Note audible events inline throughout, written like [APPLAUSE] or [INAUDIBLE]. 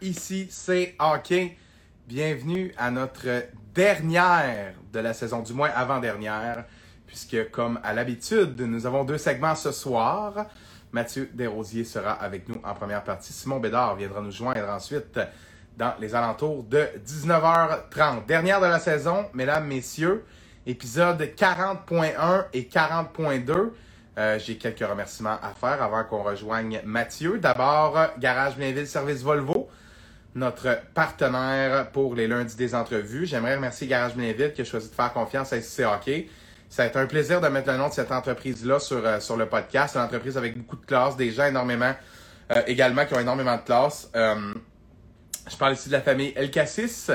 Ici c'est Hockey. Bienvenue à notre dernière de la saison, du moins avant-dernière, puisque comme à l'habitude, nous avons deux segments ce soir. Mathieu Desrosiers sera avec nous en première partie. Simon Bédard viendra nous joindre ensuite dans les alentours de 19h30. Dernière de la saison, mesdames, messieurs, épisode 40.1 et 40.2. Euh, J'ai quelques remerciements à faire avant qu'on rejoigne Mathieu. D'abord, Garage Blainville Service Volvo, notre partenaire pour les lundis des entrevues. J'aimerais remercier Garage Blainville qui a choisi de faire confiance à SC Hockey. Ça a été un plaisir de mettre le nom de cette entreprise-là sur, euh, sur le podcast. Une entreprise avec beaucoup de classe, des gens énormément, euh, également qui ont énormément de classe. Euh, je parle ici de la famille El Cassis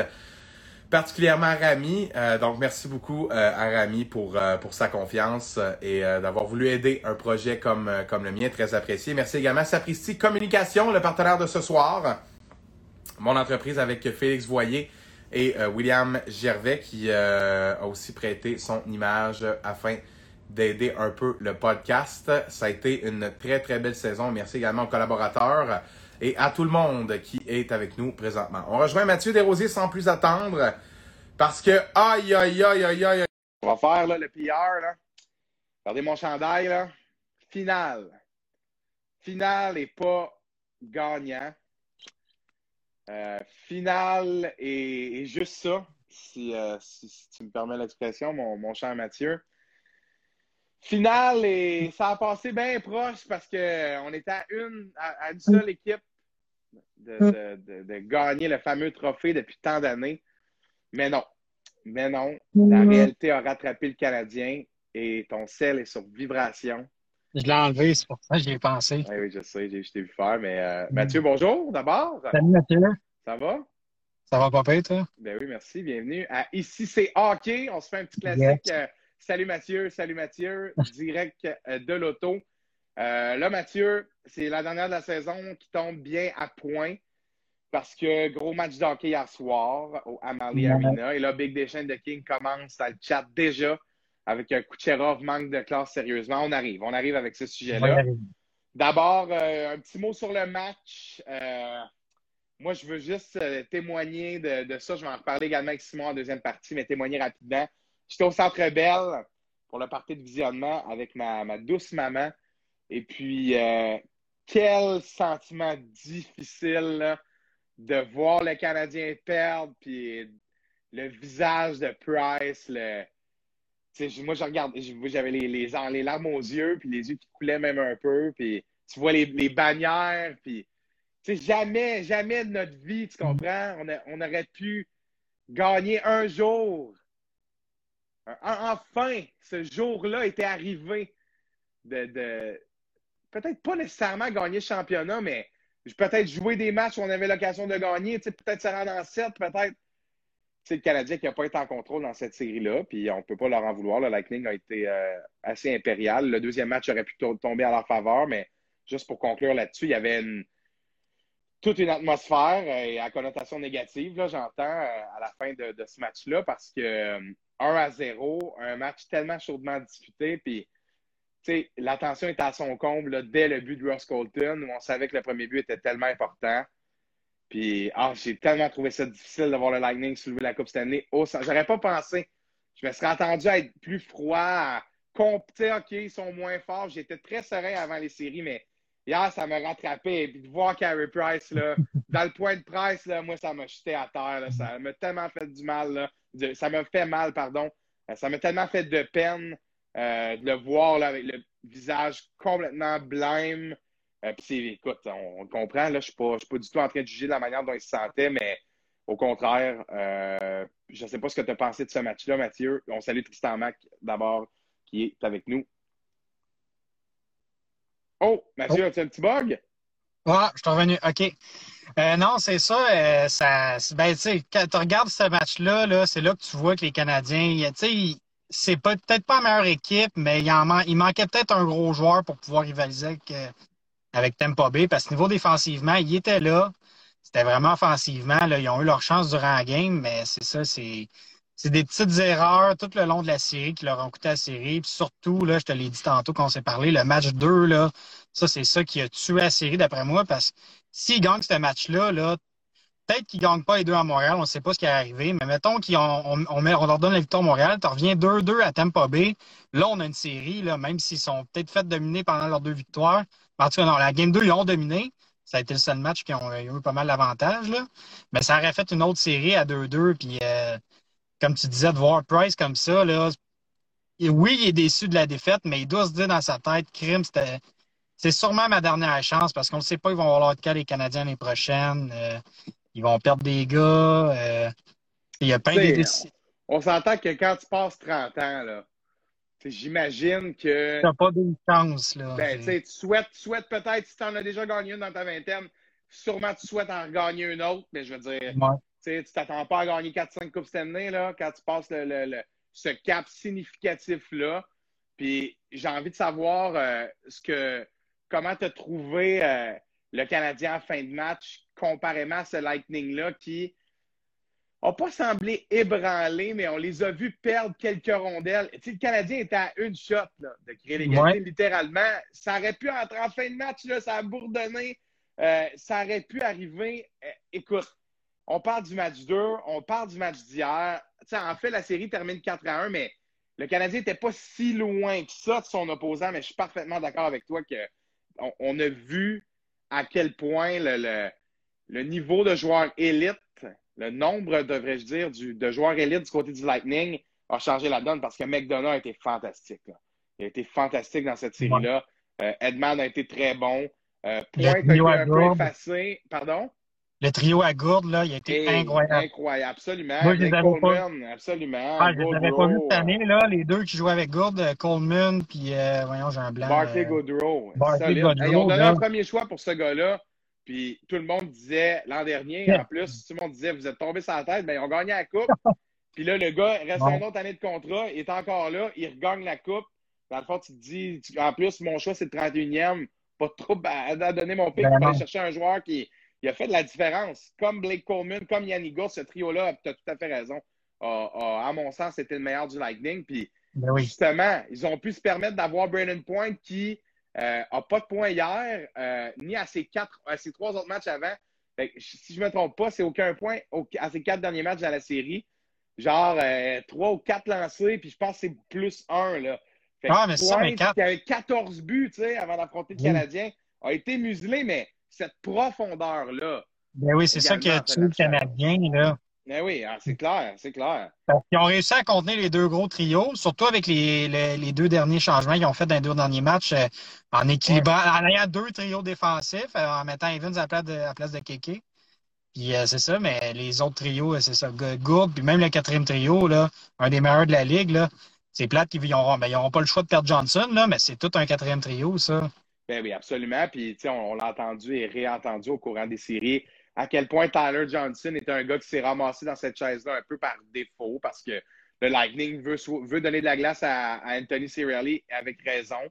particulièrement Rami. Donc, merci beaucoup à Rami pour, pour sa confiance et d'avoir voulu aider un projet comme, comme le mien, très apprécié. Merci également à Sapristi Communication, le partenaire de ce soir. Mon entreprise avec Félix Voyer et William Gervais qui a aussi prêté son image afin d'aider un peu le podcast. Ça a été une très, très belle saison. Merci également aux collaborateurs et à tout le monde qui est avec nous présentement. On rejoint Mathieu Desrosiers sans plus attendre parce que aïe aïe aïe aïe aïe. On va faire le PR. Regardez mon chandail là. Finale. Finale et pas gagnant. Euh, finale et, et, juste ça, si, euh, si, si, tu me permets l'expression, mon, mon cher Mathieu. Finale et ça a passé bien proche parce qu'on était à une, à, à une seule équipe de, de, de, de, gagner le fameux trophée depuis tant d'années. Mais non. Mais non. La réalité a rattrapé le Canadien et ton sel est sur vibration. Je l'ai enlevé, c'est pour ça que j'y ai pensé. Oui, oui, je sais, je t'ai vu faire. Mais euh, Mathieu, bonjour d'abord. Salut Mathieu. Ça va? Ça va pas pire, toi? Ben oui, merci. Bienvenue à Ici, c'est hockey. On se fait un petit classique. Yes. salut Mathieu, salut Mathieu, direct euh, de l'auto. Euh, là, Mathieu, c'est la dernière de la saison qui tombe bien à point parce que gros match d'hockey hier soir au Amalie Arena. Et là, Big Deschênes de King commence à le chat déjà avec un Kucherov manque de classe sérieusement. On arrive, on arrive avec ce sujet-là. D'abord, euh, un petit mot sur le match. Euh, moi, je veux juste euh, témoigner de, ça. Je vais en reparler également avec Simon en deuxième partie, mais témoigner rapidement. J'étais au Centre Belle pour le party de visionnement avec ma, douce maman. Et puis, euh, quel sentiment difficile de voir le Canadien perdre, puis le visage de Price. Le... moi, je regarde, j'avais les, larmes aux yeux, puis les yeux qui coulaient même un peu, puis tu vois les, les bannières, puis jamais, jamais de notre vie, tu comprends, on, a, on aurait pu gagner un jour. Enfin, ce jour-là était arrivé de, de peut-être pas nécessairement gagner le championnat, mais peut-être jouer des matchs où on avait l'occasion de gagner, peut-être se rendre en 7, peut-être. C'est le Canadien qui n'a pas été en contrôle dans cette série-là, puis on ne peut pas leur en vouloir. Le Lightning a été euh, assez impérial. Le deuxième match aurait pu tomber à leur faveur, mais juste pour conclure là-dessus, il y avait une, toute une atmosphère euh, et à connotation négative, j'entends, euh, à la fin de, ce match-là, parce que 1 à 0, un match tellement chaudement disputé, puis l'attention était à son comble là, dès le but de Ross Colton, où on savait que le premier but était tellement important. Puis, ah, j'ai tellement trouvé ça difficile de voir le Lightning soulever la Coupe Stanley. Oh, J'aurais pas pensé. Je me serais attendu à être plus froid, compter, OK, ils sont moins forts. J'étais très serein avant les séries, mais hier, ça m'a rattrapé. Et puis de voir Carey Price, là, [LAUGHS] dans le point de presse, là, moi, ça m'a jeté à terre. Là. Ça m'a tellement fait du mal. Là. Ça m'a fait mal, pardon. Ça m'a tellement fait de peine. Euh, de le voir là, avec le visage complètement blême. Euh, puis écoute, on, on, comprend, là, je ne suis, suis, pas du tout en train de juger de la manière dont il se sentait, mais au contraire, euh, je ne sais pas ce que tu as pensé de ce match-là, Mathieu. On salue Tristan Mac d'abord, qui est avec nous. Oh, Mathieu, oh. as-tu un petit bug? Ah, je suis revenu. OK. Euh, non, c'est ça. Euh, ça ben, tu quand tu regardes ce match-là, -là, c'est là que tu vois que les Canadiens, tu sais, c'est peut-être pas la meilleure équipe, mais il, il manquait peut-être un gros joueur pour pouvoir rivaliser avec, euh, Tampa Bay. Parce que niveau défensivement, il était là. C'était vraiment offensivement. Ils ont eu leur chance durant la game, mais c'est ça, c'est. C'est des petites erreurs tout le long de la série qui leur ont coûté la série. Puis surtout, là, je te l'ai dit tantôt quand on s'est parlé, le match 2, là, ça, c'est ça qui a tué la série d'après moi. Parce que s'ils gagnent ce match-là, là, peut-être qu'ils ne gagnent pas les deux à Montréal, on ne sait pas ce qui est arrivé, mais mettons qu'on on, leur donne la victoire à Montréal, tu reviens 2-2 à Tampa Bay. Là, on a une série, là, même s'ils sont peut-être fait dominer pendant leurs deux victoires. En tout cas, non, la Game 2, ils ont dominé. Ça a été le seul match qui ont eu pas mal d'avantages. Mais ça aurait fait une autre série à 2-2. Puis, euh, comme tu disais, de voir Price comme ça, là, oui, il est déçu de la défaite, mais il doit se dire dans sa tête, crime, c'était. C'est sûrement ma dernière chance parce qu'on ne sait pas, ils vont avoir de cas les Canadiens l'année prochaine. Euh, ils vont perdre des gars. Euh, il y a plein de On s'entend que quand tu passes 30 ans, là, j'imagine que. Tu n'as pas de chance. Là, ben, tu souhaites, souhaites peut-être, si tu en as déjà gagné une dans ta vingtaine, sûrement tu souhaites en gagner une autre, mais je veux dire, tu ne t'attends pas à gagner 4-5 Coupes cette année, là, quand tu passes le, ce cap significatif-là. Puis j'ai envie de savoir euh, ce que, comment tu as trouvé euh, le Canadien en fin de match comparément à ce Lightning-là qui n'a pas semblé ébranlé, mais on les a vus perdre quelques rondelles. le Canadien était à une shot de créer l'égalité, littéralement. Ça aurait pu entrer en fin de match, là, ça a bourdonné. Euh, ça aurait pu arriver. écoute, on parle du match 2, on parle du match d'hier. En fait, la série termine 4 à 1, mais le Canadien n'était pas si loin que ça de son opposant, mais je suis parfaitement d'accord avec toi qu'on on a vu à quel point le, le, niveau de joueurs élite, le nombre, devrais-je dire, de joueurs élites du côté du Lightning a changé la donne parce que McDonough a été fantastique. Il a été fantastique dans cette série-là. Euh, Edman a été très bon. Euh, Point a été un peu effacé. Pardon? Le trio à Gourde, là, il a été incroyable. Incroyable, absolument. Moi, je les avais Coleman, pas... absolument. Ah, je les avais pas vus cette année, là, les deux qui jouaient avec Gourde, euh, Coleman, puis, euh, voyons, j'ai un blanc. Barclay euh... Goodrow. Barclay Goodrow. Hey, on donnait un premier choix pour ce gars-là, puis tout le monde disait, l'an dernier, en plus, tout le monde disait, vous êtes tombé sur la tête, mais ben, ils ont gagné la Coupe. [LAUGHS] puis là, le gars reste une autre année de contrat, il est encore là, il regagne la Coupe. Dans le fond, tu te dis, en plus, mon choix, c'est le 31e. Pas trop à donner mon pic ben pour aller chercher un joueur qui il a fait de la différence. Comme Blake Coleman, comme Yannick Gourde, ce trio-là, tu as tout à fait raison. à mon sens, c'était le meilleur du Lightning. Puis, ben justement, ils ont pu se permettre d'avoir Brandon Point qui n'a euh, pas de points hier, euh, ni à ses, quatre, à ses trois autres matchs avant. si je ne me trompe pas, c'est aucun point à ses quatre derniers matchs dans la série. Genre euh, trois ou quatre lancés, puis je pense que c'est plus un. Là. ah, mais ça, mais quatre... qui avait 14 buts avant d'affronter le Canadien, a été muselé, mais cette profondeur-là. Ben oui, c'est ça qui a tué le Canadien, là. Ben oui, ah, c'est clair, c'est clair. Ils ont réussi à contenir les deux gros trios, surtout avec les, les, deux derniers changements qu'ils ont fait dans les deux derniers matchs, euh, en équilibrant, en ayant deux trios défensifs, euh, en mettant Evans à la place de, à place de Keke. Puis euh, c'est ça, mais les autres trios, c'est ça. Gourde, puis même le quatrième trio, là, un des meilleurs de la ligue, là, c'est plate qu'ils n'auront ben, pas le choix de perdre Johnson, là, mais c'est tout un quatrième trio, ça. Ben oui, absolument. Puis, on, l'a entendu et réentendu au courant des séries à quel point Tyler Johnson est un gars qui s'est ramassé dans cette chaise-là un peu par défaut parce que le Lightning veut, veut donner de la glace à, Anthony Cirelli avec raison.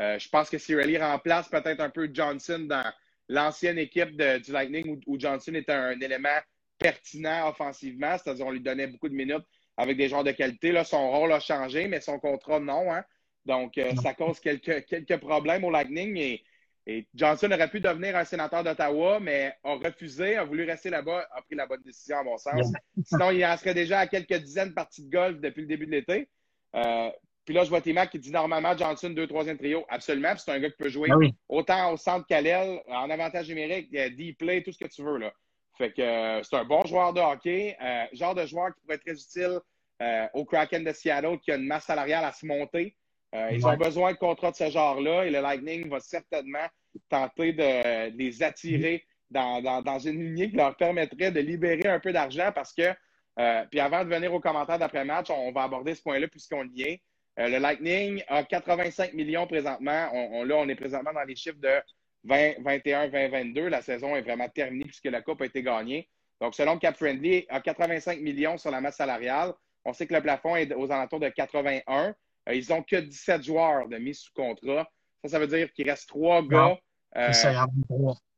Euh, je pense que Cirelli remplace peut-être un peu Johnson dans l'ancienne équipe du Lightning où, Johnson était un, élément pertinent offensivement, c'est-à-dire on lui donnait beaucoup de minutes avec des joueurs de qualité. Là, son rôle a changé, mais son contrat, non. Hein? Donc, euh, ça cause quelques, quelques problèmes au Lightning. Et, et, Johnson aurait pu devenir un sénateur d'Ottawa, mais a refusé, a voulu rester là-bas, a pris la bonne décision, à mon sens. Sinon, il en serait déjà à quelques dizaines de parties de golf depuis le début de l'été. Euh, puis là, je vois T-Mac qui dit normalement Johnson, deux, troisième trio. Absolument. C'est un gars qui peut jouer ah autant au centre qu'à l'aile, en avantage numérique, deep play, tout ce que tu veux. Là. Fait que euh, c'est un bon joueur de hockey, genre de joueur qui pourrait être très utile au Kraken de Seattle, qui a une masse salariale à se monter. Euh, ils ont besoin de contrats de ce genre-là et le Lightning va certainement tenter de, les attirer dans, une lignée qui leur permettrait de libérer un peu d'argent parce que, euh, puis avant de venir aux commentaires d'après-match, on, va aborder ce point-là puisqu'on y est. Euh, le Lightning a 85 millions présentement. On, là, on est présentement dans les chiffres de 2021, 2022. La saison est vraiment terminée puisque la Coupe a été gagnée. Donc, selon Cap Friendly, a 85 millions sur la masse salariale. On sait que le plafond est aux alentours de 81. Euh, ils n'ont que 17 joueurs de mis sous contrat. Ça, ça veut dire qu'il reste trois gars. Euh,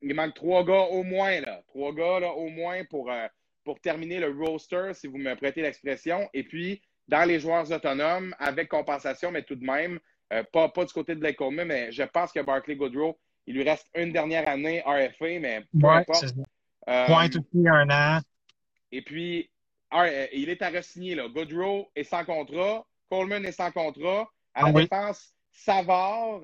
il manque trois gars au moins, là. Trois gars là, au moins pour, euh, pour terminer le roster, si vous me prêtez l'expression. Et puis, dans les joueurs autonomes, avec compensation, mais tout de même, pas, pas du côté de Blake Coleman, mais je pense que Barclay Goodrow, il lui reste une dernière année RFA, mais peu importe. Euh, Pointe aussi un an. Et puis, il est à re-signer. Là. Goodrow est sans contrat. Coleman est sans contrat. À la Ah oui. défense, Savard,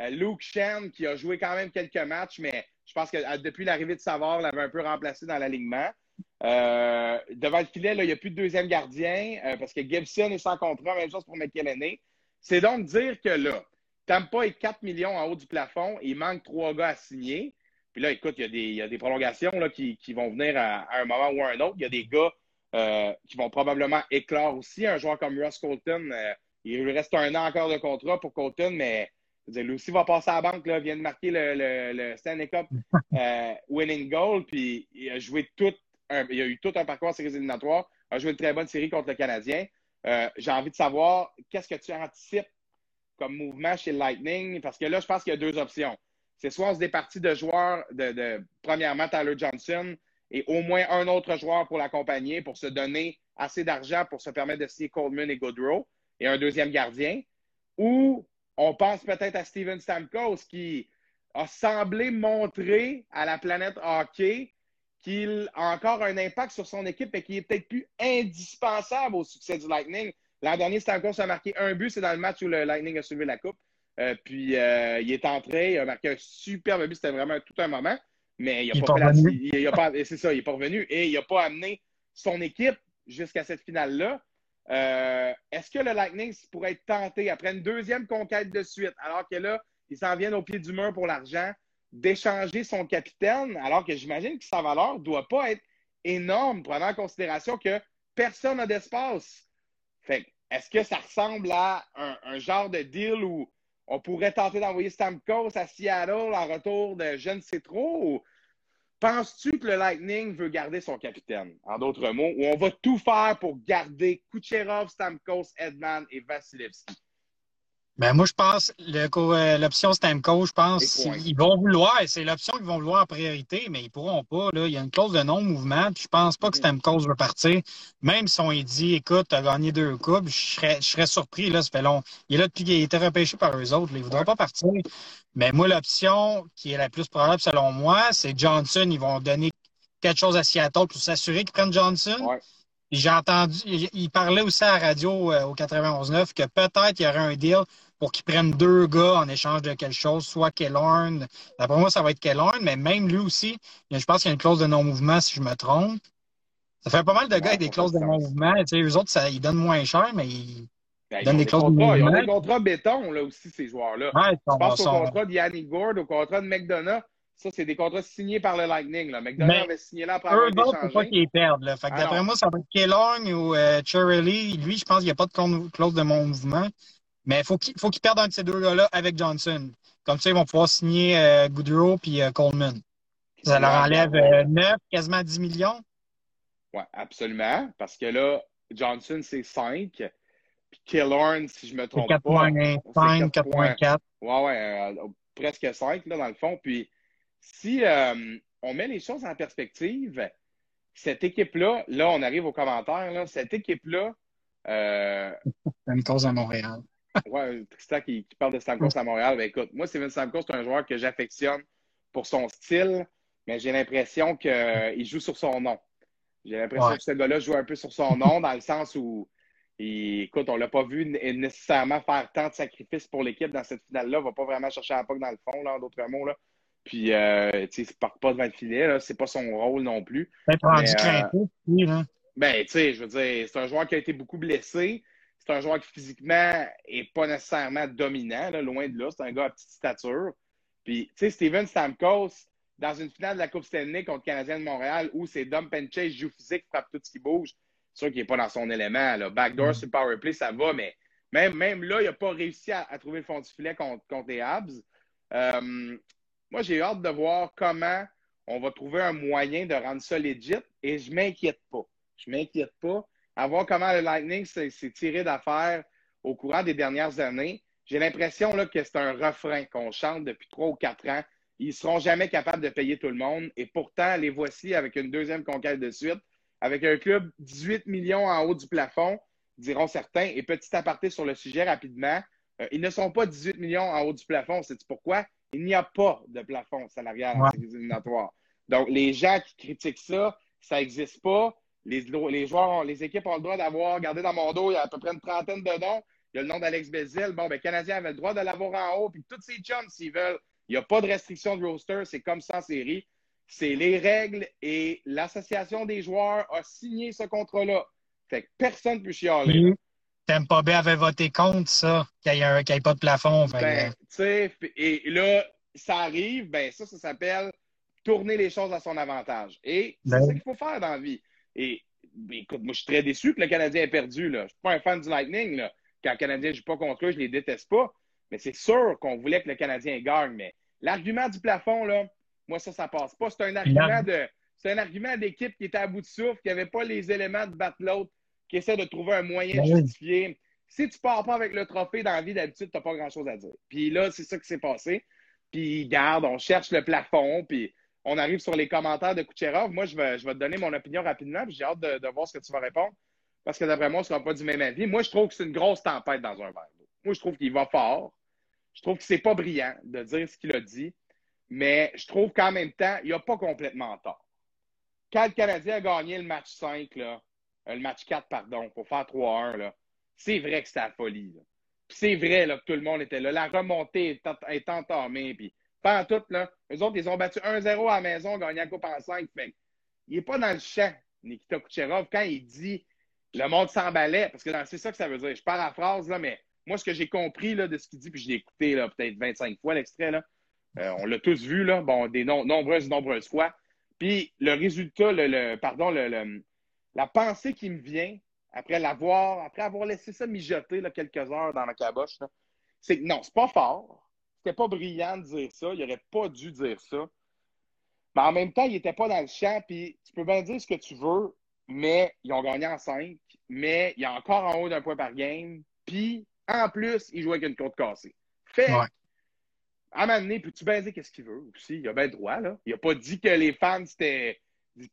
euh, Luke Shen, qui a joué quand même quelques matchs, mais je pense que euh, depuis l'arrivée de Savard, l'avait un peu remplacé dans l'alignement. Euh, devant le filet, là, il n'y a plus de deuxième gardien parce que Gibson est sans contrat. Même chose pour McKelleney. C'est donc dire que là, Tampa est 4 millions en haut du plafond. Il manque trois gars à signer. Puis là, écoute, il y a des, il y a des prolongations là, qui, qui vont venir à, à un moment ou à un autre. Il y a des gars euh, qui vont probablement éclore aussi. Un joueur comme Ross Colton, euh, il lui reste un an encore de contrat pour Colton, mais dire, lui aussi va passer à la banque, là, vient de marquer le, le, le Stanley Cup [LAUGHS] euh, winning goal, puis il a joué tout un, il a eu tout un parcours en séries éliminatoires, a joué une très bonne série contre le Canadien. J'ai envie de savoir qu'est-ce que tu anticipes comme mouvement chez le Lightning, parce que là, je pense qu'il y a deux options. C'est soit on se départit de joueurs, de, de premièrement Tyler Johnson, et au moins un autre joueur pour l'accompagner, pour se donner assez d'argent pour se permettre de signer Coleman et Goodrow, et un deuxième gardien. Ou on pense peut-être à Steven Stamkos, qui a semblé montrer à la planète hockey qu'il a encore un impact sur son équipe et qu'il est peut-être plus indispensable au succès du Lightning. L'an dernier, Stamkos a marqué un but, c'est dans le match où le Lightning a soulevé la coupe. Euh, puis euh, il est entré, il a marqué un superbe but, c'était vraiment tout un moment. Mais il n'a pas fait la- il- a pas- c'est ça, il n'est pas revenu et il n'a pas amené son équipe jusqu'à cette finale-là. Euh, Est-ce que le Lightning pourrait être tenté après une deuxième conquête de suite, alors que là, ils s'en viennent au pied du mur pour l'argent, d'échanger son capitaine, alors que j'imagine que sa valeur ne doit pas être énorme, prenant en considération que personne n'a d'espace? Fait est-ce que ça ressemble à un, un genre de deal où on pourrait tenter d'envoyer Stamkos à Seattle en retour de je ne sais trop? Penses-tu que le Lightning veut garder son capitaine? En d'autres mots, ou on va tout faire pour garder Kucherov, Stamkos, Edman et Vasilevski? Ben, moi, je pense euh, l'option Stamco, je pense ils vont vouloir, et c'est l'option qu'ils vont vouloir en priorité, mais ils pourront pas. Là. Il y a une clause de non-mouvement, puis je pense pas que Mhm. Stamkos veut partir. Même si on lui dit, écoute, tu as gagné deux coupes, je serais, je serais surpris, là, ça fait long. Il est là depuis qu'il a été repêché par eux autres. là. Il ne voudra pas partir. Mais moi, l'option qui est la plus probable, selon moi, c'est Johnson. Ils vont donner quelque chose à Seattle pour s'assurer qu'ils prennent Johnson. Ouais. J'ai entendu, il il parlait aussi à la radio euh, au 91.9 que peut-être il y aurait un deal pour qu'ils prennent deux gars en échange de quelque chose, soit Kellorn. D'après moi, ça va être Kellorn, mais même lui aussi, il je pense qu'il y a une clause de non-mouvement, si je me trompe. Ça fait pas mal de gars avec des clauses de non-mouvement. Tu sais, eux autres, ça, ils donnent moins cher, mais ils. Ben, ils, Donne ont des des clauses de contrats, ils ont des contrats béton, là aussi, ces joueurs-là. Ouais, Je pense au contrat de Yannick Gord, au contrat de McDonough. Ça, c'est des contrats signés par le Lightning. Là. McDonough Mais avait signé là après Eux été autres, faut pas qu'ils perdent. Là. Fait que d'après moi, ça va être Kellorn ou euh. Lui, je pense qu'il n'y a pas de clause de mon mouvement. Mais il faut qu'il faut qu'ils perdent un de ces deux gars-là avec Johnson. Comme ça, ils vont pouvoir signer euh, Goodrow puis euh, Coleman. Ça leur enlève euh, 9, quasiment 10 millions. Oui, absolument. Parce que là, Johnson, c'est 5. Puis Killorn, si je me trompe pas. 4.5, c'est 4.4. Ouais, ouais, euh, presque 5, là, dans le fond. Puis si euh, on met les choses en perspective, cette équipe-là, là, on arrive aux commentaires, là, cette équipe-là, euh, [LAUGHS] C'est une cause à Montréal. Ouais, Tristan qui, qui parle de Stamkos à Montréal. Ben, écoute, moi, Steven Stamkos, c'est un joueur que j'affectionne pour son style, mais j'ai l'impression qu'il joue sur son nom. J'ai l'impression Ouais. que ce gars-là joue un peu sur son nom, dans le sens où, il- écoute, on l'a pas vu né- nécessairement faire tant de sacrifices pour l'équipe dans cette finale-là. Il va pas vraiment chercher la puck dans le fond, là, en d'autres mots. Là. Puis, euh, tu sais, il ne part pas devant le filet, là. C'est pas son rôle non plus. Mais, euh, là. Ben, tu sais, je veux dire, c'est un joueur qui a été beaucoup blessé. C'est un joueur qui physiquement est pas nécessairement dominant, là, loin de là. C'est un gars à petite stature. Puis, tu sais, Steven Stamkos, dans une finale de la Coupe Stanley contre le Canadien de Montréal, où c'est dump and chase, joue physique, frappe tout ce qui bouge, c'est sûr qu'il n'est pas dans son élément. Là. Backdoor Mm. sur le power play, ça va, mais même, même là, il n'a pas réussi à, à trouver le fond du filet contre, contre les Habs. Euh, moi, j'ai hâte de voir comment on va trouver un moyen de rendre ça legit et je m'inquiète pas. Je m'inquiète pas. À voir comment le Lightning s'est tiré d'affaire au courant des dernières années. J'ai l'impression que c'est un refrain qu'on chante depuis trois ou quatre ans. Ils seront jamais capables de payer tout le monde. Et pourtant, les voici avec une deuxième conquête de suite, avec un club 18 millions en haut du plafond, diront certains. Et petit aparté sur le sujet rapidement, euh, ils ne sont pas 18 millions en haut du plafond. C'est pourquoi? Il n'y a pas de plafond salarial en Ouais. séries éliminatoires. Donc, les gens qui critiquent ça, ça n'existe pas. Les, les, joueurs, les équipes ont le droit d'avoir, regardez dans mon dos, il y a à peu près une trentaine de noms. Il y a le nom d'Alex Bézil. Bon, ben, Canadien avait le droit de l'avoir en haut, puis tous ces chums, s'ils veulent. Il n'y a pas de restriction de roster, c'est comme ça en série. C'est les règles et l'association des joueurs a signé ce contrat-là. Fait que personne ne peut chialer. Mmh. Tampa Bay avait voté contre ça, qu'il n'y ait, pas de plafond. Ben, et là, ça arrive, ben ça, ça s'appelle tourner les choses à son avantage. Et c'est ben. ce qu'il faut faire dans la vie. Et ben, écoute, moi, je suis très déçu que le Canadien ait perdu. Là. Je ne suis pas un fan du Lightning. Là. Quand le Canadien ne joue pas contre eux, je ne les déteste pas. Mais c'est sûr qu'on voulait que le Canadien gagne. Mais l'argument du plafond, là, moi, ça, ça passe pas. C'est un argument de. C'est un argument d'équipe qui était à bout de souffle, qui n'avait pas les éléments de battre l'autre, qui essaie de trouver un moyen de ben justifier. Si tu pars pas avec le trophée dans la vie d'habitude, tu n'as pas grand-chose à dire. Puis là, c'est ça qui s'est passé. Puis garde, on cherche le plafond, puis on arrive sur les commentaires de Kucherov. Moi, je vais, te donner mon opinion rapidement, puis j'ai hâte de, voir ce que tu vas répondre. Parce que d'après moi, on ne sera pas du même avis. Moi, je trouve que c'est une grosse tempête dans un verre Moi, je trouve qu'il va fort. Je trouve que c'est pas brillant de dire ce qu'il a dit. Mais je trouve qu'en même temps, il n'a pas complètement tort. Quand le Canadien a gagné le match 5, là, euh, le match 4, pardon, pour faire 3-1, c'est vrai que c'était la folie. c'est vrai que tout le monde était là. La remontée est, entamée. Puis, pas tout, là, eux autres, ils ont battu 1-0 à la maison, gagné la Coupe en 5. Fait, il n'est pas dans le champ, Nikita Kucherov, quand il dit le monde s'emballait, parce que c'est ça que ça veut dire. Je paraphrase, là, mais moi, ce que j'ai compris là, de ce qu'il dit, puis je l'ai écouté peut-être 25 fois l'extrait, là, euh, on l'a tous vu, là, bon, des nombreuses, nombreuses fois. Puis le résultat, le, pardon, la pensée qui me vient après l'avoir, après avoir laissé ça mijoter là, quelques heures dans la caboche, c'est que non, c'est pas fort. C'était pas brillant de dire ça. Il n'aurait pas dû dire ça. Mais en même temps, il n'était pas dans le champ. Puis tu peux bien dire ce que tu veux, mais ils ont gagné en 5. Mais il a encore en haut d'un point par game. Puis en plus, il jouait avec une côte cassée. Fait à un moment donné, peux-tu bien dire qu'est-ce qu'il veut? Aussi? Il a bien le droit, là. Il n'a pas dit que les fans, c'était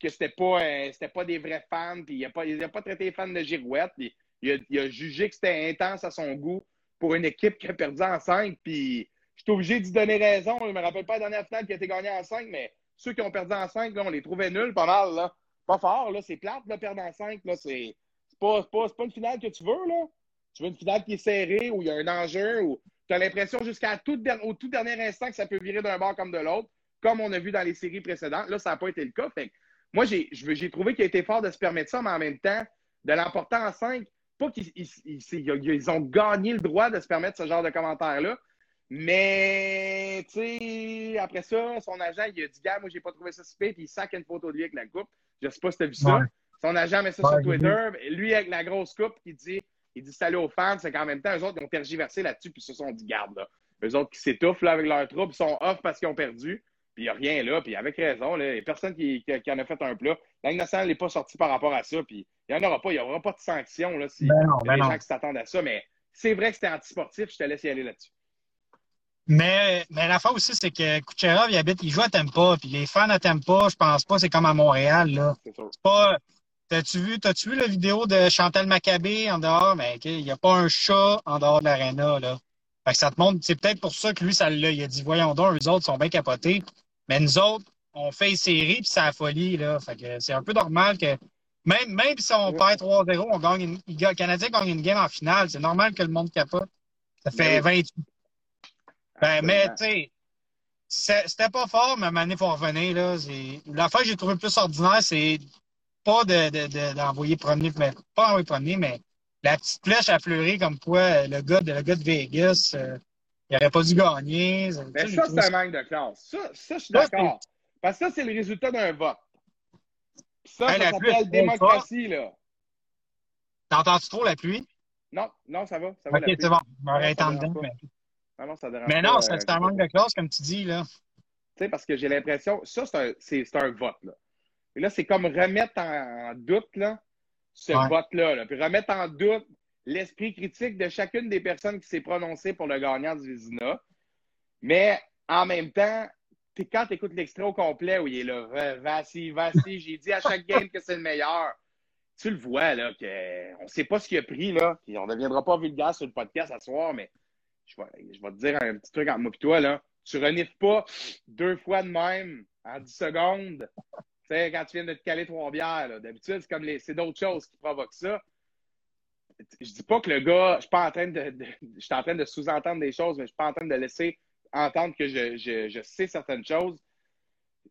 que c'était pas, euh, pas des vrais fans, puis il n'a pas, pas traité les fans de girouette, puis il a, il a jugé que c'était intense à son goût pour une équipe qui a perdu en 5, puis je suis obligé d'y donner raison. Je me rappelle pas la dernière finale qui a été gagnée en 5, mais ceux qui ont perdu en 5, là, on les trouvait nuls pas mal, là. Pas fort, là. C'est plate, de perdre en 5, là. C'est pas, pas, une finale que tu veux, là. Tu veux une finale qui est serrée, où il y a un enjeu, où tu as l'impression jusqu'à tout, tout dernier instant que ça peut virer d'un bord comme de l'autre, comme on a vu dans les séries précédentes. Là, ça n'a pas été le cas. Moi, j'ai trouvé qu'il a été fort de se permettre ça, mais en même temps, de l'emporter en 5, pas qu'ils ils, ont gagné le droit de se permettre ce genre de commentaires-là. Mais, tu sais, après ça, son agent, il a dit, gars, moi, j'ai pas trouvé ça super, puis il sac une photo de lui avec la coupe. Je sais pas si tu as vu ça. Son agent met ça sur Twitter. Lui, avec la grosse coupe, qui dit, il dit salut aux fans, c'est qu'en même temps, eux autres, ils ont tergiversé là-dessus, puis ils se sont dit, garde, là. Eux autres qui s'étouffent là, avec leur troupe, ils sont off parce qu'ils ont perdu, puis il n'y a rien là, puis avec raison, là, il n'y a personne qui, qui, en a fait un plat. La nationale n'est pas sortie par rapport à ça, puis il n'y en aura pas, il n'y aura pas de sanction là, si ben il y a ben des gens qui s'attendent à ça, mais c'est vrai que c'était antisportif, je te laisse y aller là-dessus. Mais, mais la fois aussi, c'est que Kucherov, il habite, il joue à Tempa, puis les fans à Tempa, je pense pas, c'est comme à Montréal, là. C'est pas, T'as-tu vu, t'as-tu vu la vidéo de Chantal Maccabé en dehors? Mais ben, il n'y a pas un chat en dehors de l'aréna, là. Fait que ça te montre, c'est peut-être pour ça que lui, ça l'a. Il a dit, voyons donc, eux autres sont bien capotés. Mais nous autres, on fait une série, puis c'est la folie, là. Fait que c'est un peu normal que, même, même si on perd 3-0, on gagne une, le Canadien gagne une game en finale. C'est normal que le monde capote. Ça fait 28. Ben, mais, tu sais, c'était pas fort, mais maintenant, il faut revenir, là. L'affaire que j'ai trouvé plus ordinaire, c'est pas d'envoyer de, promener, mais pas envoyer promener, mais la petite flèche a fleuré comme quoi le gars de, le gars de Vegas, euh, il n'aurait pas dû gagner. Mais ça, c'est un manque de classe. Ça, ça je suis d'accord. Parce que ça, c'est le résultat d'un vote. ça, ça s'appelle démocratie, là. T'entends-tu trop la pluie? Non, non, ça va. Ça va ok, c'est bon. Je vais dedans. Mais... Non, non, ça dérange mais non, c'est un manque de classe, comme tu dis, là. Tu sais, parce que j'ai l'impression, ça, c'est un, un vote, là. Et là, c'est comme remettre en doute là, ce vote-là. Puis remettre en doute l'esprit critique de chacune des personnes qui s'est prononcée pour le gagnant du Vizina. Mais en même temps, quand tu écoutes l'extrait au complet où il est là, vas-y, vas-y, j'ai dit à chaque game que c'est le meilleur. Tu le vois, là, qu'on ne sait pas ce qu'il a pris, là. Puis on ne deviendra pas vulgaire sur le podcast ce soir, mais je vais, je vais te dire un petit truc entre moi et toi, là. Tu renifles pas deux fois de même en 10 secondes. Tu sais, quand tu viens de te caler trois bières, d'habitude, c'est comme les, c'est d'autres choses qui provoquent ça. Je dis pas que le gars, je suis pas en train de, je suis en train de sous-entendre des choses, mais je suis pas en train de laisser entendre que je, je, je sais certaines choses.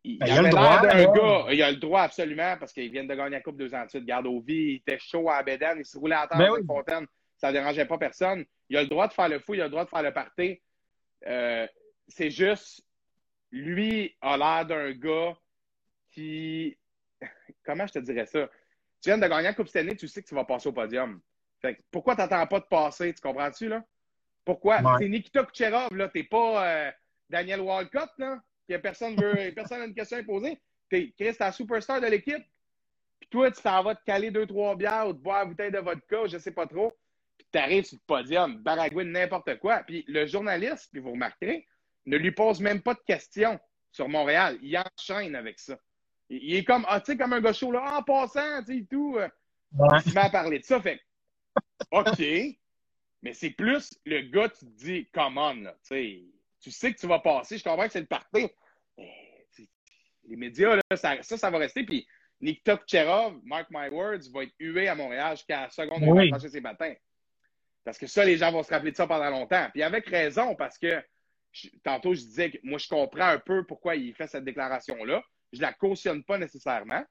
Il, Ben, il a le droit, gars. Il a le droit absolument parce qu'ils viennent de gagner la Coupe deux ans de suite. Garde au vie, il était chaud à Bédane, il se roulait à terre Ben dans oui. une fontaine. Ça ne dérangeait pas personne. Il a le droit de faire le fou, il a le droit de faire le party. Euh, c'est juste, lui a l'air d'un gars qui. [LAUGHS] Comment je te dirais ça? Tu viens de gagner la Coupe année, tu sais que tu vas passer au podium. Fait que pourquoi tu n'attends pas de passer? Tu comprends-tu, là? Pourquoi? Ouais. C'est Nikita Kucherov, là. T'es pas euh, Daniel Walcott, là. Que personne veut, personne n'a une question à poser. T'es Chris, la superstar de l'équipe. Puis toi, tu t'en vas te caler deux, trois bières ou te boire une bouteille de vodka, je sais pas trop. Puis t'arrives sur le podium, baragouine, n'importe quoi. Puis le journaliste, puis vous remarquerez, ne lui pose même pas de questions sur Montréal. Il enchaîne avec ça. Il, est comme, ah, tu sais, comme un gars chaud, là, en passant, tu sais, tout. Ouais. il m'a parlé de ça. Fait OK. Mais c'est plus le gars, tu te dis, come on, là, tu sais, tu sais que tu vas passer. Je comprends que c'est le parti. Les médias, là, ça, ça, ça va rester. Puis Nikita Kucherov, mark my words, va être hué à Montréal jusqu'à la seconde où il va ses patins. Parce que ça, les gens vont se rappeler de ça pendant longtemps. Puis avec raison, parce que je- tantôt, je disais que moi, je comprends un peu pourquoi il fait cette déclaration-là. Je la cautionne pas nécessairement.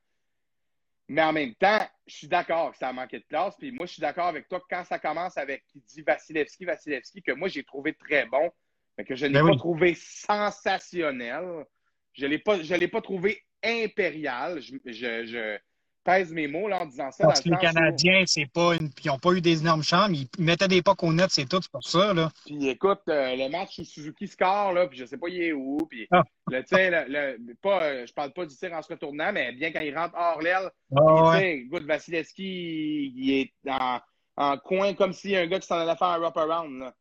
Mais en même temps, je suis d'accord que ça a manqué de classe. Puis moi, je suis d'accord avec toi que quand ça commence avec qui dit Vasilevski, Vasilevski, que moi, j'ai trouvé très bon, mais que je n'ai Ben pas trouvé sensationnel. Je ne l'ai pas, l'ai trouvé impérial. Je, je, je pèse mes mots là, en disant ça. Parce que les où- Canadiens, c'est pas une... ils n'ont pas eu des énormes chambres. Ils mettaient des pocs au net, c'est tout, c'est pour ça. Là. Puis écoute, euh, le match où Suzuki score, là, puis je sais pas il est où, puis Ah. le, le, le- pas, euh, je parle pas du tir en se retournant, mais bien quand il rentre hors l'aile, Ah, ouais. écoute, Vasilevski, il, est en, en coin comme si un gars qui s'en allait faire un wrap-around, là.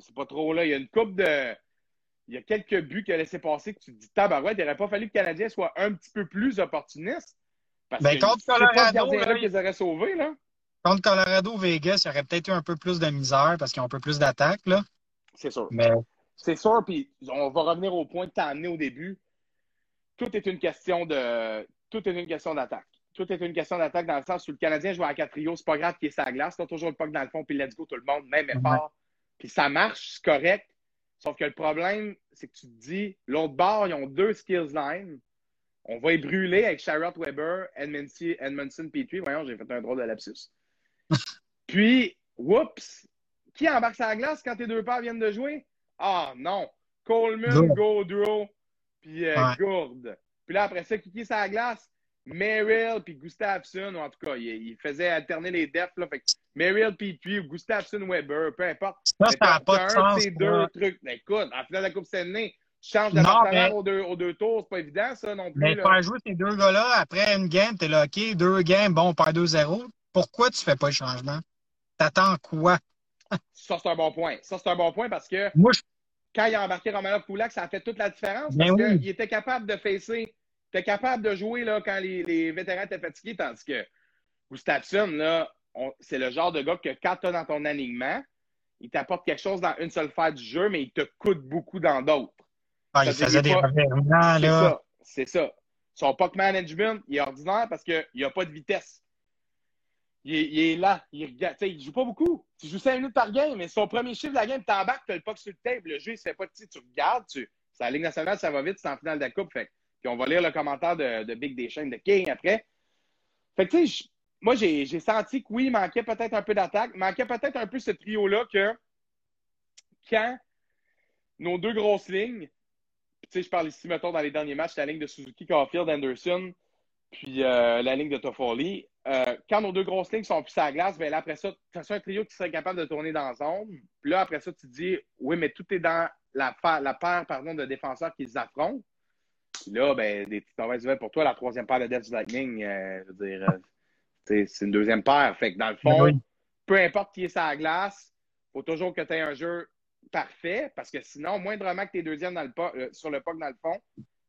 C'est pas trop là. Il y a une coupe de... Il y a quelques buts qu'il a laissé passer que tu te dis, tabarouette, il n'aurait pas fallu que le Canadien soit un petit peu plus opportuniste. Parce Ben, que contre pas Colorado, là, qu'ils auraient sauvé, là. Contre Colorado, Vegas, il y aurait peut-être eu un peu plus de misère parce qu'ils ont un peu plus d'attaque. là. C'est sûr. Mais C'est sûr, puis on va revenir au point que tu as amené au début. Tout est une question de. Tout est une question d'attaque. Tout est une question d'attaque dans le sens où le Canadien joue à quatre trios, c'est pas grave qu'il est sa glace, t'as toujours le puck dans le fond, puis let's go tout le monde, même effort. Puis ça marche, c'est correct. Sauf que le problème, c'est que tu te dis, l'autre bord, ils ont deux skills line. On va y brûler avec Charlotte Weber, Edmondson, Edmondson Petrie. Voyons, j'ai fait un drôle de lapsus. [LAUGHS] Puis, whoops, qui embarque sa glace quand tes deux paires viennent de jouer? Ah non, Coleman. Gaudreau, puis euh, Ouais. Gourde. Puis là, après ça, qui est sa glace? Merrill puis Gustafsson, ou en tout cas, il, il faisait alterner les defs. Là, fait que Merrill, Petrie ou Gustafsson, Weber, peu importe. ça, ça n'a pas de un sens. ces deux trucs. Mais écoute, en finale de la Coupe Stanley, tu changes de Non, mais- aux, deux, aux deux tours, c'est pas évident, ça non plus. Mais là. faire jouer ces deux gars-là, après une game, t'es là, OK, deux games, bon, on perd 2-0. Pourquoi tu fais pas le changement? T'attends quoi? Ça, c'est un bon point. Ça, c'est un bon point parce que Moi, je quand il a embarqué Romanov Kulak, ça a fait toute la différence Ben parce oui. qu'il était capable de facer, était capable de jouer là, quand les, les vétérans étaient fatigués, tandis que Gustafsson, là, c'est le genre de gars que quand tu as dans ton alignement, il t'apporte quelque chose dans une seule phase du jeu, mais il te coûte beaucoup dans d'autres. Ah, il faisait des revirements, C'est là. ça. C'est ça. Son puck management, il est ordinaire parce qu'il n'y a pas de vitesse. Il est, il est là. Il regarde. Il joue pas beaucoup. Tu joues 5 minutes par game, mais son premier chiffre de la game, t'embarques, tu as le puck sur le table. Le jeu, il se fait pas petit. Tu regardes, tu... c'est la Ligue nationale, ça va vite, c'est en finale de la Coupe. Fait. Puis on va lire le commentaire de, de Big Deschênes de King après. Fait que, tu sais, moi, j'ai senti que oui, il manquait peut-être un peu d'attaque. Il manquait peut-être un peu ce trio-là que quand nos deux grosses lignes, sais, je parle ici, mettons, dans les derniers matchs, la ligne de Suzuki, Caulfield, Anderson, puis euh, la ligne de Toffoli. Euh, quand nos deux grosses lignes sont plus à la glace, ben là, après ça, tu as un trio qui serait capable de tourner dans la zone. Puis là, après ça, tu te dis, oui, mais tout est dans la, paire pardon, de défenseurs qu'ils affrontent. Puis là, ben, des petites mauvaises nouvelles pour toi, la troisième paire de Death Lightning, euh, je veux dire, c'est une deuxième paire. Fait que dans le fond, Ben oui. peu importe qui est la glace, faut toujours que tu aies un jeu parfait, parce que sinon, moindrement que tu es deuxième dans le euh, sur le puck dans le fond,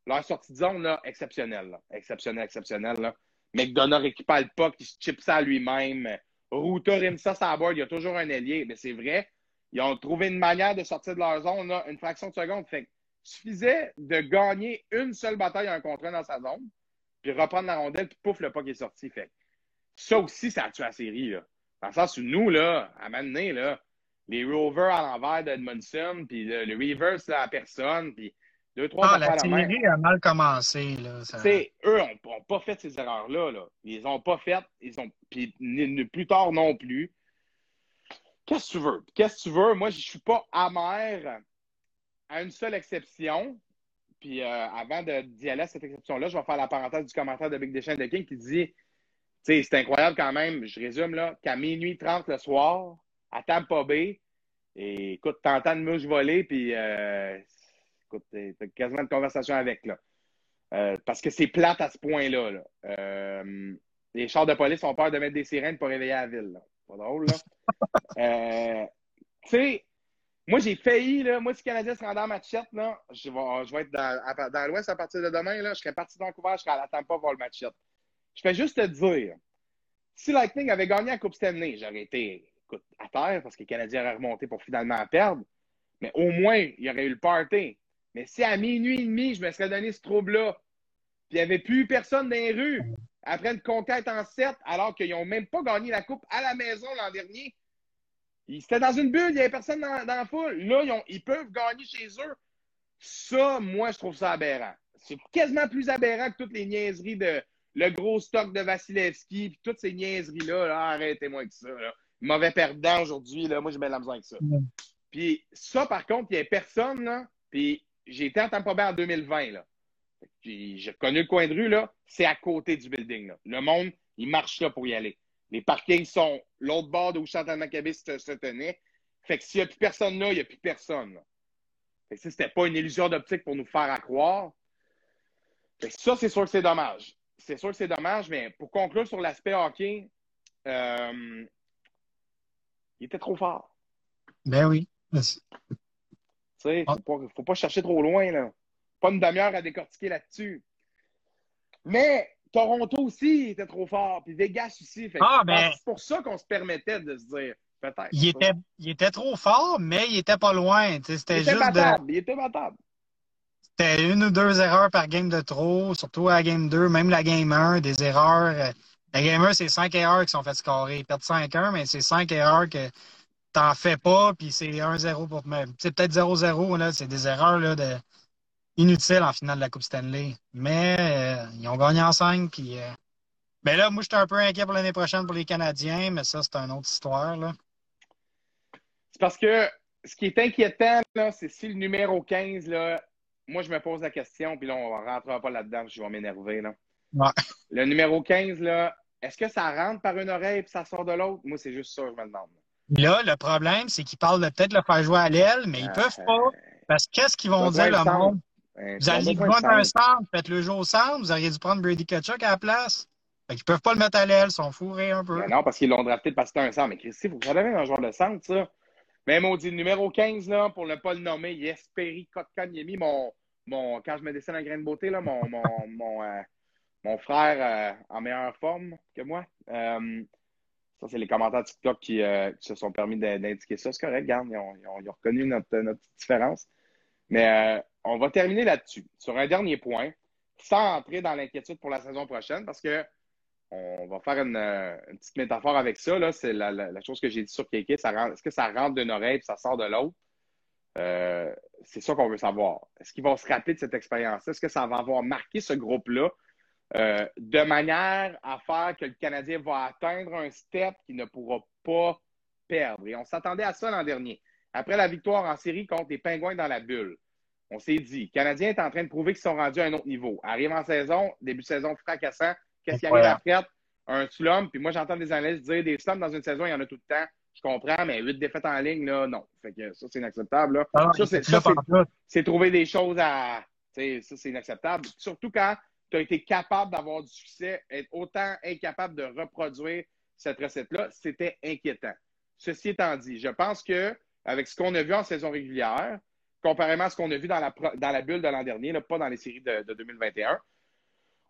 leur sortie de zone, là, exceptionnelle. là. Exceptionnelle, exceptionnelle. Là. McDonough récupère le puck, il se chip ça à lui-même. Ruta rime ça la board, il y a toujours un ailier. Mais c'est vrai, ils ont trouvé une manière de sortir de leur zone, là, une fraction de seconde. Fait que suffisait de gagner une seule bataille un contre un dans sa zone, puis reprendre la rondelle, puis pouf, le qui est sorti. Fait ça aussi, ça a tué la série. Là. Dans le sens où nous, là, à un là, les rovers à l'envers d'Edmondson, puis le, reverse là, à personne, puis deux, trois ah, la série a mal commencé. Là, Eux n'ont pas fait ces erreurs-là. Là. Ils n'ont pas fait. Ils ont... Puis plus tard non plus. Qu'est-ce que tu veux? Qu'est-ce que tu veux? Moi, je ne suis pas amer à une seule exception. Puis euh, avant d'y aller à cette exception-là, je vais faire la parenthèse du commentaire de Big Deschamps de King qui dit c'est incroyable quand même, je résume là, qu'à minuit 30 le soir, à Tampa Bay, et écoute, t'entends une mouche voler, puis euh, écoute, t'as quasiment une conversation avec là. Euh, parce que c'est plate à ce point-là. Là. Euh, les chars de police ont peur de mettre des sirènes pour réveiller la ville. Là. Pas drôle, là. [LAUGHS] tu sais, moi, j'ai failli, là, moi, si le Canadien se rendait en matchette, là, je vais, je vais être dans, dans l'Ouest à partir de demain, là, je serais parti de Vancouver, je serais à la Tampa voir le matchette. Je fais juste te dire, si Lightning avait gagné la Coupe Stanley, j'aurais été à terre parce que le Canadien aurait remonté pour finalement perdre. Mais au moins, il y aurait eu le party. Mais si à minuit et demi, je me serais donné ce trouble-là, puis il n'y avait plus personne dans les rues après une conquête en 7, alors qu'ils n'ont même pas gagné la Coupe à la maison l'an dernier, c'était dans une bulle, il n'y avait personne dans, la foule. Là, ils, peuvent gagner chez eux. Ça, moi, je trouve ça aberrant. C'est quasiment plus aberrant que toutes les niaiseries de le gros stock de Vasilevski, puis toutes ces niaiseries-là. arrêtez-moi avec ça. Mauvais perdant aujourd'hui, là, moi, j'ai bien la misère avec ça. Puis ça, par contre, il n'y avait personne, là. Puis j'ai été en Tampa Bay en 2020, là. J'ai connu le coin de rue, là. C'est à côté du building, là. Le monde, il marche là pour y aller. Les parkings sont l'autre bord d'où Chantal Maccabé se, se, tenait. Fait que s'il n'y a plus personne là, il n'y a plus personne. Là. Fait que c'était pas une illusion d'optique pour nous faire croire. Fait que ça, c'est sûr que c'est dommage. C'est sûr que c'est dommage, mais pour conclure sur l'aspect hockey, euh, il était trop fort. Ben oui. Tu sais, faut, pas, faut pas chercher trop loin, là. Pas une demi-heure à décortiquer là-dessus. Mais Toronto aussi était trop fort, puis Vegas aussi. ah, ben, c'est pour ça qu'on se permettait de se dire, peut-être. Il était, il était trop fort, mais il était pas loin. C'était juste battable, Il était battable. C'était une ou deux erreurs par game de trop, surtout à la game 2, même la game 1, des erreurs. La game 1, c'est 5 erreurs qui sont faites scorer. Ils perdent 5-1, mais c'est 5 erreurs que t'en fais pas, puis c'est 1-0 pour même. C'est peut-être 0-0, là, c'est des erreurs là, de inutile en finale de la Coupe Stanley. Mais euh, ils ont gagné en 5. Puis, euh, ben là, moi, j'étais un peu inquiet pour l'année prochaine pour les Canadiens, mais ça, c'est une autre histoire. Là. C'est parce que ce qui est inquiétant, c'est si le numéro 15, là, moi, je me pose la question, puis là, on ne rentrera pas là-dedans, je vais m'énerver. Là. Le numéro 15, là, est-ce que ça rentre par une oreille et ça sort de l'autre? Moi, c'est juste ça, je me demande. Là, le problème, c'est qu'ils parlent de peut-être le faire jouer à l'aile, mais ils ne peuvent pas. Euh, parce que qu'est-ce qu'ils vont dire, le monde? vous aviez prendre un centre, faites le jeu au centre, vous auriez dû prendre Brady Kachuk à la place. Fait qu'ils peuvent pas le mettre à l'aile, ils sont fourrés un peu. non, parce qu'ils l'ont drafté parce que c'était un centre. Mais Christy, vous savez un joueur de centre, ça. Même on dit numéro 15, là, pour ne pas le nommer, Yesperi Kotkaniemi, mon, mon, quand je me dessine en grain de beauté, là, mon, mon, mon, euh, mon frère euh, en meilleure forme que moi. Euh, ça, c'est les commentaires TikTok qui, qui se sont permis d'indiquer ça. C'est correct, regarde, ils ont, reconnu notre, différence. Mais on va terminer là-dessus, sur un dernier point, sans entrer dans l'inquiétude pour la saison prochaine, parce que on va faire une, petite métaphore avec ça. C'est la, chose que j'ai dit sur Kéké. Est-ce que ça rentre d'une oreille et ça sort de l'autre? Euh, c'est ça qu'on veut savoir. Est-ce qu'ils vont se rappeler de cette expérience-là? Est-ce que ça va avoir marqué ce groupe-là? Euh, de manière à faire que le Canadien va atteindre un step qu'il ne pourra pas perdre? Et on s'attendait à ça l'an dernier. Après la victoire en série contre les Pingouins dans la bulle, on s'est dit, le Canadien est en train de prouver qu'ils sont rendus à un autre niveau. Arrive en saison, début de saison fracassant, qu'est-ce qui arrive après? Un slum, puis moi j'entends des analystes dire des slums dans une saison, il y en a tout le temps. Je comprends, mais huit défaites en ligne, là, non. Fait que ça, c'est inacceptable. Là. Ah, ça, c'est trouver des choses à. Ça, c'est inacceptable. Surtout quand tu as été capable d'avoir du succès, être autant incapable de reproduire cette recette-là, c'était inquiétant. Ceci étant dit, je pense que avec ce qu'on a vu en saison régulière, comparément à ce qu'on a vu dans la, dans la bulle de l'an dernier, pas dans les séries de, 2021.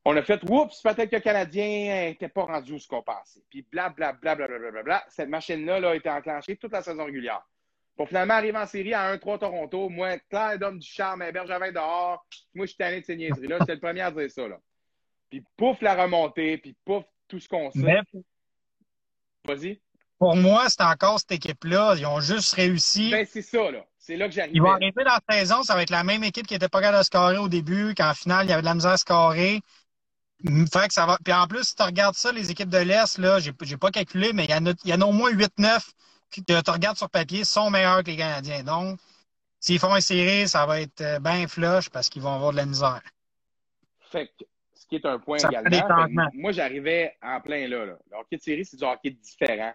On a fait, oups, peut-être que le Canadien n'était pas rendu où ce qu'on pensait. Puis blablabla, bla, bla, bla, bla, Cette machine-là a été enclenchée toute la saison régulière. Pour finalement arriver en série à 1-3 Toronto. Moi, Claire d'homme du charme, Bergevin dehors. Moi, je suis tanné de ces niaiseries-là. J'étais le premier à dire ça. Là. Puis pouf la remontée, puis pouf tout ce qu'on sait. Vas-y. Pour moi, c'est encore cette équipe-là. Ils ont juste réussi. Ben, c'est ça, là. C'est là que j'arrive. Ils vont arriver dans la saison, ça va être la même équipe qui n'était pas capable de scorer au début, qu'en finale, il y avait de la misère à scorer. Fait que ça va. Puis en plus, si tu regardes ça, les équipes de l'Est, là, j'ai, j'ai pas calculé, mais il y en a, il y en a au moins 8-9 que tu regardes sur papier sont meilleurs que les Canadiens. Donc, s'ils font une série, ça va être euh, bien flush parce qu'ils vont avoir de la misère. Fait que, ce qui est un point également. moi, j'arrivais en plein là, là. Le hockey de série, c'est du hockey différent.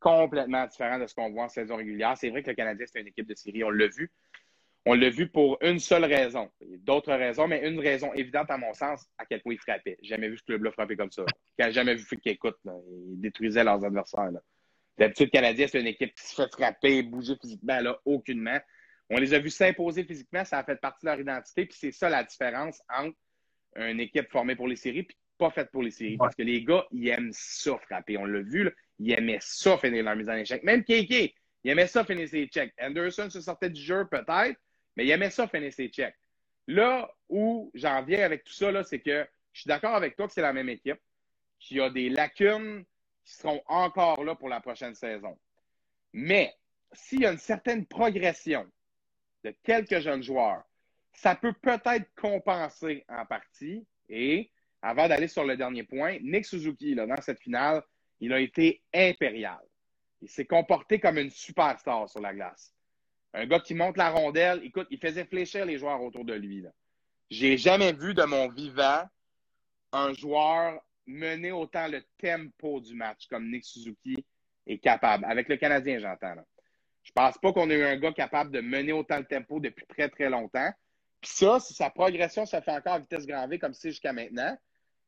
Complètement différent de ce qu'on voit en saison régulière. C'est vrai que le Canadien, c'est une équipe de série. On l'a vu. On l'a vu pour une seule raison. Il y a d'autres raisons, mais une raison évidente à mon sens, à quel point il frappait. J'ai jamais vu ce club-là frapper comme ça. J'ai jamais vu qu'il écoute. Ils détruisaient leurs adversaires. D'habitude, le Canadien, c'est une équipe qui se fait frapper, bouger physiquement, là, aucunement. On les a vus s'imposer physiquement, ça a fait partie de leur identité, puis c'est ça la différence entre une équipe formée pour les séries puis pas faite pour les séries. Parce que les gars, ils aiment ça frapper. On l'a vu, là, ils aimaient ça finir leur mise en échec. Même KK, il aimait ça finir ses checks. Anderson se sortait du jeu peut-être, mais il aimait ça finir ses checks. Là où j'en viens avec tout ça, c'est que je suis d'accord avec toi que c'est la même équipe, qu'il y a des lacunes qui seront encore là pour la prochaine saison. Mais s'il y a une certaine progression de quelques jeunes joueurs, ça peut peut-être compenser en partie. Et avant d'aller sur le dernier point, Nick Suzuki, là, dans cette finale, il a été impérial. Il s'est comporté comme une superstar sur la glace. Un gars qui monte la rondelle, écoute, il faisait fléchir les joueurs autour de lui. J'ai jamais vu de mon vivant un joueur mener autant le tempo du match comme Nick Suzuki est capable. Avec le Canadien, j'entends. Je pense pas qu'on ait eu un gars capable de mener autant le tempo depuis très, très longtemps. Puis ça, si sa progression se fait encore à vitesse grand V comme c'est jusqu'à maintenant,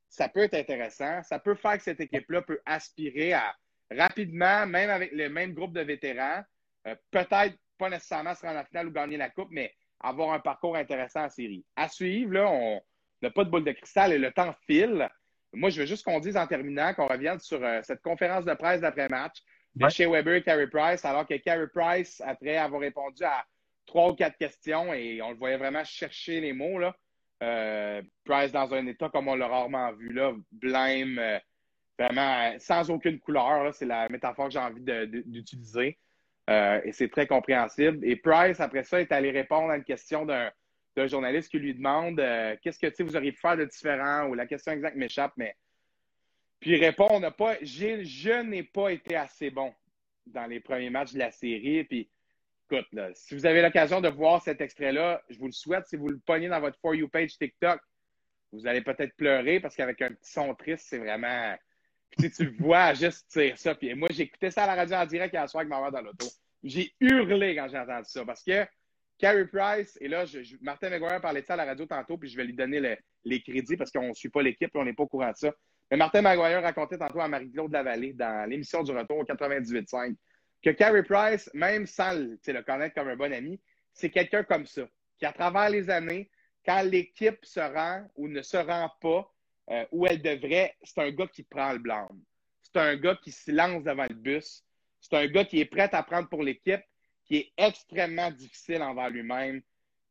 ça peut être intéressant. Ça peut faire que cette équipe-là peut aspirer à rapidement, même avec le même groupe de vétérans, euh, peut-être pas nécessairement se rendre en finale ou gagner la coupe, mais avoir un parcours intéressant en série. À suivre, là, on n'a pas de boule de cristal et le temps file. Moi, je veux juste qu'on dise en terminant qu'on revienne sur euh, cette conférence de presse d'après-match de chez Weber et Carey Price, alors que Carey Price, après avoir répondu à trois ou quatre questions, et on le voyait vraiment chercher les mots, là, euh, Price dans un état comme on l'a rarement vu, là, blême, euh, vraiment sans aucune couleur, c'est la métaphore que j'ai envie d'utiliser. et c'est très compréhensible. Et Price, après ça, est allé répondre à une question d'un d'un journaliste qui lui demande euh, qu'est-ce que vous auriez pu faire de différent ou la question exacte m'échappe, mais puis il répond pas, je n'ai pas été assez bon dans les premiers matchs de la série. Puis écoute, si vous avez l'occasion de voir cet extrait-là, je vous le souhaite. Si vous le pognez dans votre For You page TikTok, vous allez peut-être pleurer parce qu'avec un petit son triste, c'est vraiment. si tu le vois juste dire ça. Puis moi, j'écoutais ça à la radio en direct hier soir avec ma mère dans l'auto. J'ai hurlé quand j'ai entendu ça parce que Carey Price, et là, Martin McGuire parlait de ça à la radio tantôt, puis je vais lui donner les crédits parce qu'on ne suit pas l'équipe on n'est pas au courant de ça. Mais Martin McGuire racontait tantôt à Marie-Claude Lavallée dans l'émission du retour au 98.5 que Carey Price, même sans le connaître comme un bon ami, c'est quelqu'un comme ça, qui à travers les années, quand l'équipe se rend ou ne se rend pas euh, où elle devrait, c'est un gars qui prend le blâme. C'est un gars qui se lance devant le bus. C'est un gars qui est prêt à prendre pour l'équipe qui est extrêmement difficile envers lui-même.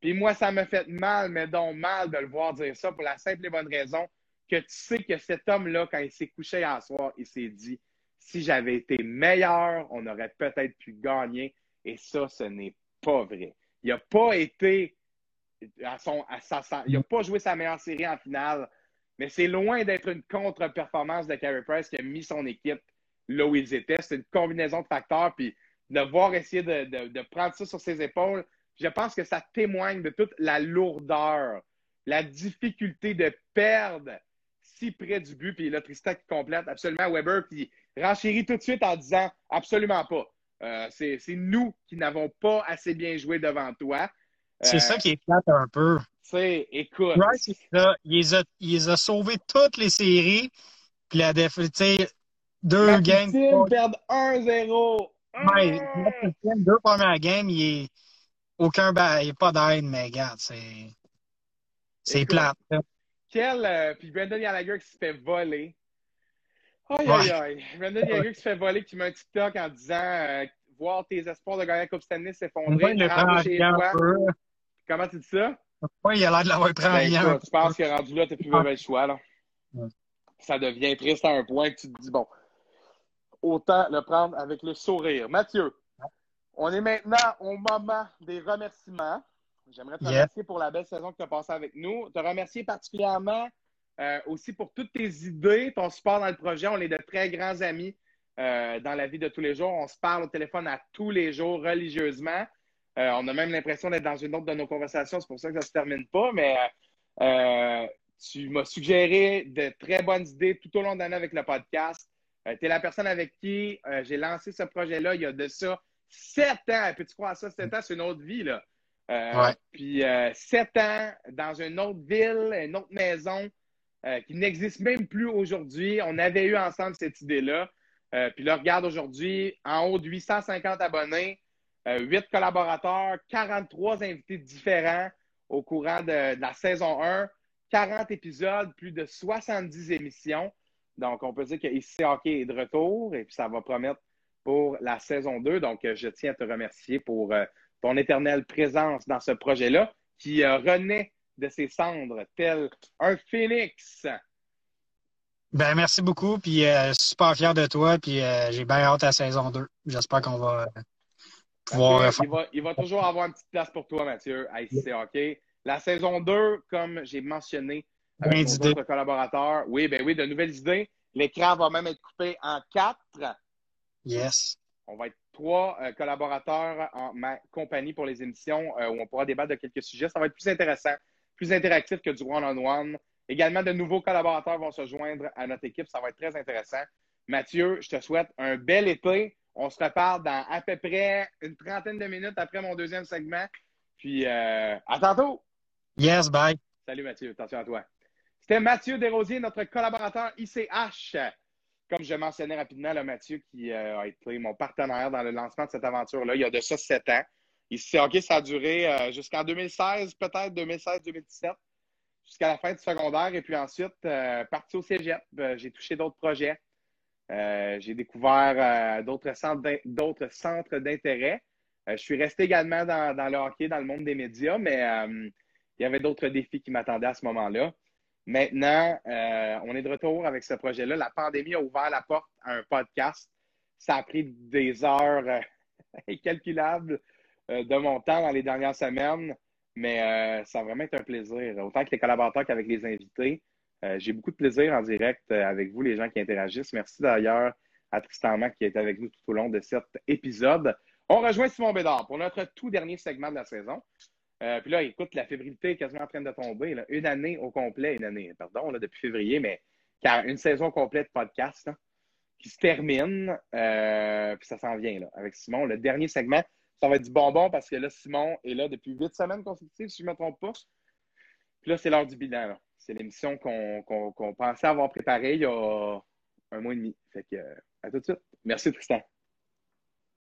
Puis moi, ça me fait mal, mais donc mal de le voir dire ça pour la simple et bonne raison que tu sais que cet homme-là, quand il s'est couché hier soir, il s'est dit si j'avais été meilleur, on aurait peut-être pu gagner. Et ça, ce n'est pas vrai. Il n'a pas été à son. À sa, il n'a pas joué sa meilleure série en finale, mais c'est loin d'être une contre-performance de Carey Price qui a mis son équipe là où ils étaient. C'est une combinaison de facteurs. Puis de voir essayer de, prendre ça sur ses épaules, je pense que ça témoigne de toute la lourdeur, la difficulté de perdre si près du but. Puis là, Tristan qui complète absolument Weber qui renchérit tout de suite en disant absolument pas. Euh, c'est nous qui n'avons pas assez bien joué devant toi. C'est ça euh, qui est plate un peu. Tu écoute. il, les a, il les a sauvés toutes les séries. Puis la défaite, deux games. Ils perdent 1-0. Ouais, deux premières games, il est aucun il n'y a pas d'aide, mais regarde, c'est. C'est plate. Quel. Euh, puis Brendan Gallagher qui se fait voler. Aïe, aïe, aïe. Brendan Gallagher qui se fait voler, qui met un TikTok en disant euh, voir tes espoirs de gagner la Coupe Stanley s'effondrer. Comment tu dis ça? Oui, il a l'air de l'avoir pris ben, en Tu penses qu'il est rendu là, tu n'as plus le choix. Là. Ça devient triste à un point que tu te dis, bon, autant le prendre avec le sourire. Mathieu, on est maintenant au moment des remerciements. J'aimerais te remercier pour la belle saison que tu as passée avec nous. Te remercier particulièrement euh, aussi pour toutes tes idées, ton support dans le projet. On est de très grands amis euh, dans la vie de tous les jours. On se parle au téléphone à tous les jours religieusement. Euh, on a même l'impression d'être dans une autre de nos conversations. C'est pour ça que ça ne se termine pas. Mais tu m'as suggéré de très bonnes idées tout au long de l'année avec le podcast. Tu es la personne avec qui j'ai lancé ce projet-là il y a de ça sept ans. Peux-tu croire ça? Sept ans, c'est une autre vie. Là. Puis sept ans dans une autre ville, une autre maison. Euh, qui n'existe même plus aujourd'hui. On avait eu ensemble cette idée-là. Euh, puis là, regarde aujourd'hui, en haut de 850 abonnés, euh, 8 collaborateurs, 43 invités différents au courant de, la saison 1, 40 épisodes, plus de 70 émissions. Donc, on peut dire que ici Hockey est de retour et puis ça va promettre pour la saison 2. Donc, je tiens à te remercier pour ton éternelle présence dans ce projet-là qui renaît de ses cendres, tel un phénix. Ben, merci beaucoup, puis euh, super fier de toi, puis euh, j'ai bien hâte à la saison 2. J'espère qu'on va pouvoir il, va, il va toujours avoir une petite place pour toi, Mathieu, à ICC Hockey. La saison 2, comme j'ai mentionné avec collaborateurs, oui, ben oui, de nouvelles idées. L'écran va même être coupé en quatre. Yes. On va être trois euh, collaborateurs en ma compagnie pour les émissions où on pourra débattre de quelques sujets. Ça va être plus intéressant plus interactif que du one-on-one. Également, de nouveaux collaborateurs vont se joindre à notre équipe. Ça va être très intéressant. Mathieu, je te souhaite un bel été. On se reparle dans à peu près une trentaine de minutes après mon deuxième segment. Puis, euh, à tantôt. Yes, bye. Salut Mathieu, attention à toi. C'était Mathieu Desrosiers, notre collaborateur ICH. Comme je mentionnais rapidement, Mathieu, qui euh, a été mon partenaire dans le lancement de cette aventure-là, il y a de ça sept ans. Ici, ça a duré euh, jusqu'en 2016, peut-être 2016-2017, jusqu'à la fin du secondaire. Et puis ensuite, euh, parti au cégep. J'ai touché d'autres projets. j'ai découvert d'autres centres, d'intérêt. je suis resté également dans, le hockey, dans le monde des médias, mais il y avait d'autres défis qui m'attendaient à ce moment-là. Maintenant, on est de retour avec ce projet-là. La pandémie a ouvert la porte à un podcast. Ça a pris des heures [LAUGHS] incalculables euh, de mon temps dans les dernières semaines, mais euh, ça a vraiment été un plaisir, autant que les collaborateurs qu'avec les invités. Euh, j'ai beaucoup de plaisir en direct avec vous, les gens qui interagissent. Merci d'ailleurs à Tristan Mac qui est avec nous tout au long de cet épisode. On rejoint Simon Bédard pour notre tout dernier segment de la saison. Puis là, écoute, la fébrilité est quasiment en train de tomber. Une année au complet, une année, pardon, depuis février, mais car une saison complète podcast qui se termine. puis ça s'en vient avec Simon. Le dernier segment, ça va être du bonbon parce que là, Simon est là depuis huit semaines consécutives, si je ne me trompe pas. Puis là, c'est l'heure du bilan. C'est l'émission qu'on pensait avoir préparée il y a un mois et demi. Fait que, à tout de suite. Merci, Tristan.